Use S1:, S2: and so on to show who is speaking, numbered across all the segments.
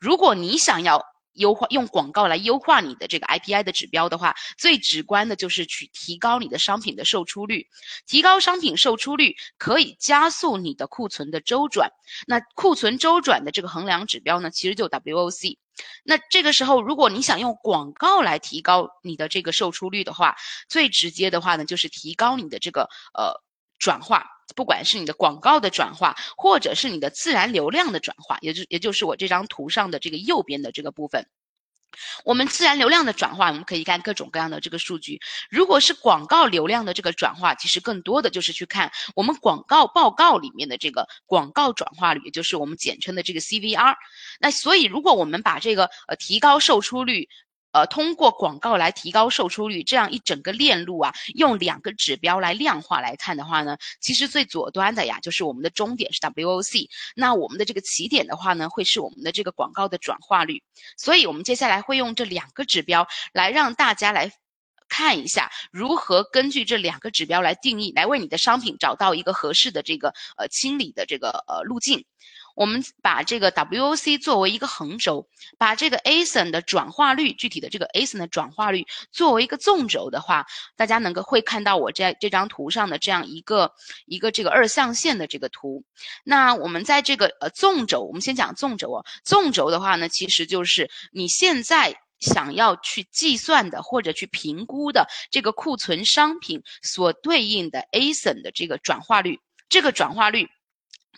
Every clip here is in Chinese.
S1: 如果你想要优化用广告来优化你的这个 IPI 的指标的话，最直观的就是去提高你的商品的售出率。提高商品售出率可以加速你的库存的周转。那库存周转的这个衡量指标呢，其实就 WOC。那这个时候，如果你想用广告来提高你的这个售出率的话，最直接的话呢，就是提高你的这个呃转化，不管是你的广告的转化，或者是你的自然流量的转化，也就也就是我这张图上的这个右边的这个部分。我们自然流量的转化，我们可以看各种各样的这个数据。如果是广告流量的这个转化，其实更多的就是去看我们广告报告里面的这个广告转化率，也就是我们简称的这个 CVR。那所以，如果我们把这个呃提高售出率，呃，通过广告来提高售出率，这样一整个链路啊，用两个指标来量化来看的话呢，其实最左端的呀，就是我们的终点是 WOC，那我们的这个起点的话呢，会是我们的这个广告的转化率。所以，我们接下来会用这两个指标来让大家来看一下，如何根据这两个指标来定义，来为你的商品找到一个合适的这个呃清理的这个呃路径。我们把这个 WOC 作为一个横轴，把这个 ASIN 的转化率，具体的这个 ASIN 的转化率作为一个纵轴的话，大家能够会看到我在这张图上的这样一个一个这个二象限的这个图。那我们在这个呃纵轴，我们先讲纵轴哦，纵轴的话呢，其实就是你现在想要去计算的或者去评估的这个库存商品所对应的 ASIN 的这个转化率，这个转化率。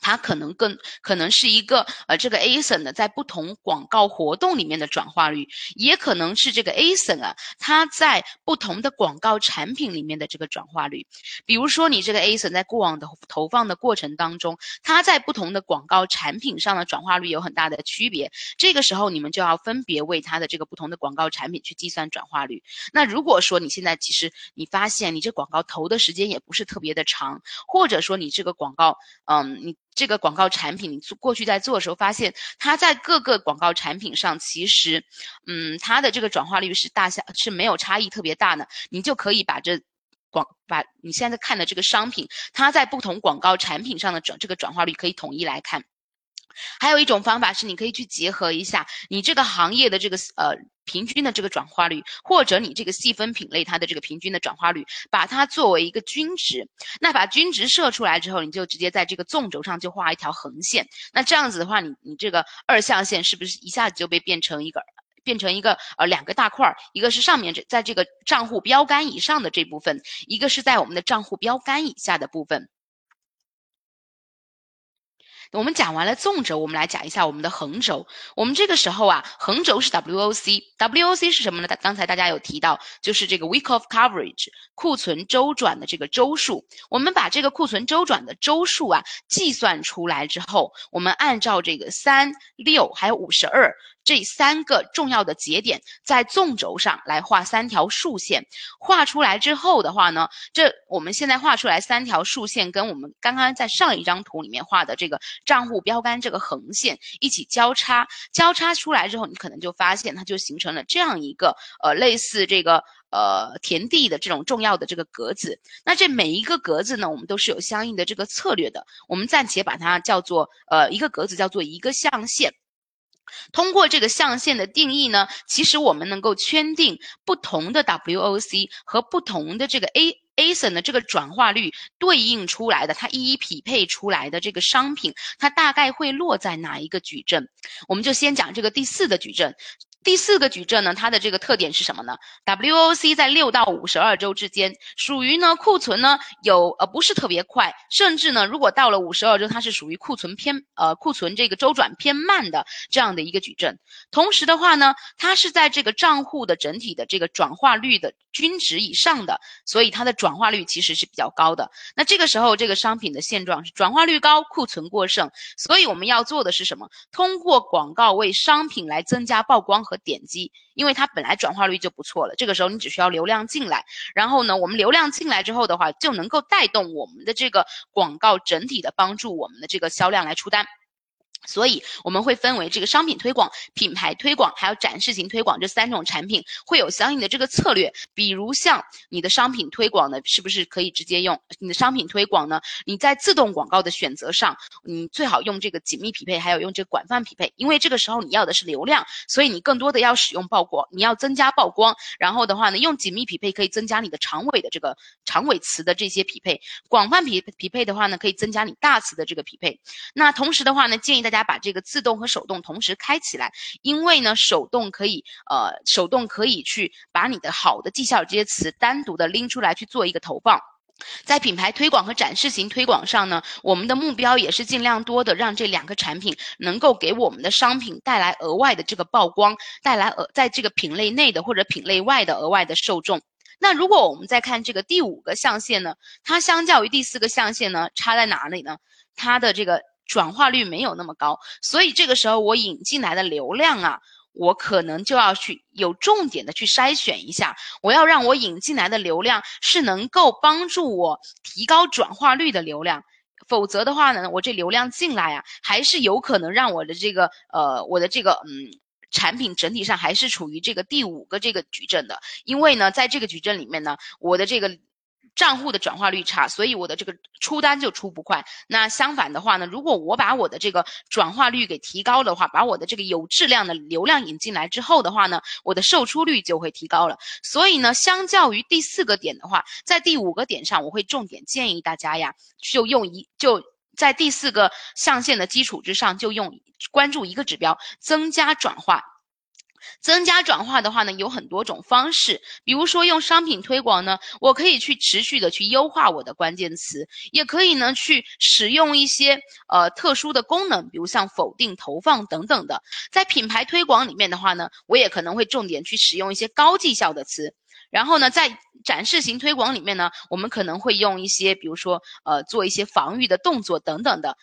S1: 它可能更可能是一个呃，这个 ASIN 呢，在不同广告活动里面的转化率，也可能是这个 ASIN 啊，它在不同的广告产品里面的这个转化率。比如说，你这个 ASIN 在过往的投放的过程当中，它在不同的广告产品上的转化率有很大的区别。这个时候，你们就要分别为它的这个不同的广告产品去计算转化率。那如果说你现在其实你发现你这广告投的时间也不是特别的长，或者说你这个广告，嗯，你。这个广告产品，你做过去在做的时候，发现它在各个广告产品上，其实，嗯，它的这个转化率是大小是没有差异特别大的，你就可以把这广把你现在看的这个商品，它在不同广告产品上的转这个转化率可以统一来看。还有一种方法是，你可以去结合一下你这个行业的这个呃平均的这个转化率，或者你这个细分品类它的这个平均的转化率，把它作为一个均值。那把均值设出来之后，你就直接在这个纵轴上就画一条横线。那这样子的话，你你这个二象限是不是一下子就被变成一个变成一个呃两个大块儿？一个是上面这在这个账户标杆以上的这部分，一个是在我们的账户标杆以下的部分。我们讲完了纵轴，我们来讲一下我们的横轴。我们这个时候啊，横轴是 WOC，WOC 是什么呢？刚才大家有提到，就是这个 Week of Coverage 库存周转的这个周数。我们把这个库存周转的周数啊计算出来之后，我们按照这个三六还有五十二。这三个重要的节点在纵轴上来画三条竖线，画出来之后的话呢，这我们现在画出来三条竖线，跟我们刚刚在上一张图里面画的这个账户标杆这个横线一起交叉，交叉出来之后，你可能就发现它就形成了这样一个呃类似这个呃田地的这种重要的这个格子。那这每一个格子呢，我们都是有相应的这个策略的，我们暂且把它叫做呃一个格子叫做一个象限。通过这个象限的定义呢，其实我们能够圈定不同的 WOC 和不同的这个 A ASIN 的这个转化率对应出来的，它一一匹配出来的这个商品，它大概会落在哪一个矩阵？我们就先讲这个第四的矩阵。第四个矩阵呢，它的这个特点是什么呢？WOC 在六到五十二周之间，属于呢库存呢有呃不是特别快，甚至呢如果到了五十二周，它是属于库存偏呃库存这个周转偏慢的这样的一个矩阵。同时的话呢，它是在这个账户的整体的这个转化率的均值以上的，所以它的转化率其实是比较高的。那这个时候这个商品的现状是转化率高，库存过剩，所以我们要做的是什么？通过广告为商品来增加曝光和点击，因为它本来转化率就不错了，这个时候你只需要流量进来，然后呢，我们流量进来之后的话，就能够带动我们的这个广告整体的帮助我们的这个销量来出单。所以我们会分为这个商品推广、品牌推广，还有展示型推广这三种产品，会有相应的这个策略。比如像你的商品推广呢，是不是可以直接用你的商品推广呢？你在自动广告的选择上，你最好用这个紧密匹配，还有用这个广泛匹配，因为这个时候你要的是流量，所以你更多的要使用曝光，你要增加曝光。然后的话呢，用紧密匹配可以增加你的长尾的这个长尾词的这些匹配，广泛匹匹配的话呢，可以增加你大词的这个匹配。那同时的话呢，建议大家。大家把这个自动和手动同时开起来，因为呢，手动可以呃，手动可以去把你的好的绩效这些词单独的拎出来去做一个投放。在品牌推广和展示型推广上呢，我们的目标也是尽量多的让这两个产品能够给我们的商品带来额外的这个曝光，带来额在这个品类内的或者品类外的额外的受众。那如果我们再看这个第五个象限呢，它相较于第四个象限呢，差在哪里呢？它的这个。转化率没有那么高，所以这个时候我引进来的流量啊，我可能就要去有重点的去筛选一下，我要让我引进来的流量是能够帮助我提高转化率的流量，否则的话呢，我这流量进来啊，还是有可能让我的这个呃我的这个嗯产品整体上还是处于这个第五个这个矩阵的，因为呢，在这个矩阵里面呢，我的这个。账户的转化率差，所以我的这个出单就出不快。那相反的话呢，如果我把我的这个转化率给提高的话，把我的这个有质量的流量引进来之后的话呢，我的售出率就会提高了。所以呢，相较于第四个点的话，在第五个点上，我会重点建议大家呀，就用一就在第四个象限的基础之上，就用关注一个指标，增加转化。增加转化的话呢，有很多种方式，比如说用商品推广呢，我可以去持续的去优化我的关键词，也可以呢去使用一些呃特殊的功能，比如像否定投放等等的。在品牌推广里面的话呢，我也可能会重点去使用一些高绩效的词。然后呢，在展示型推广里面呢，我们可能会用一些，比如说，呃，做一些防御的动作等等的。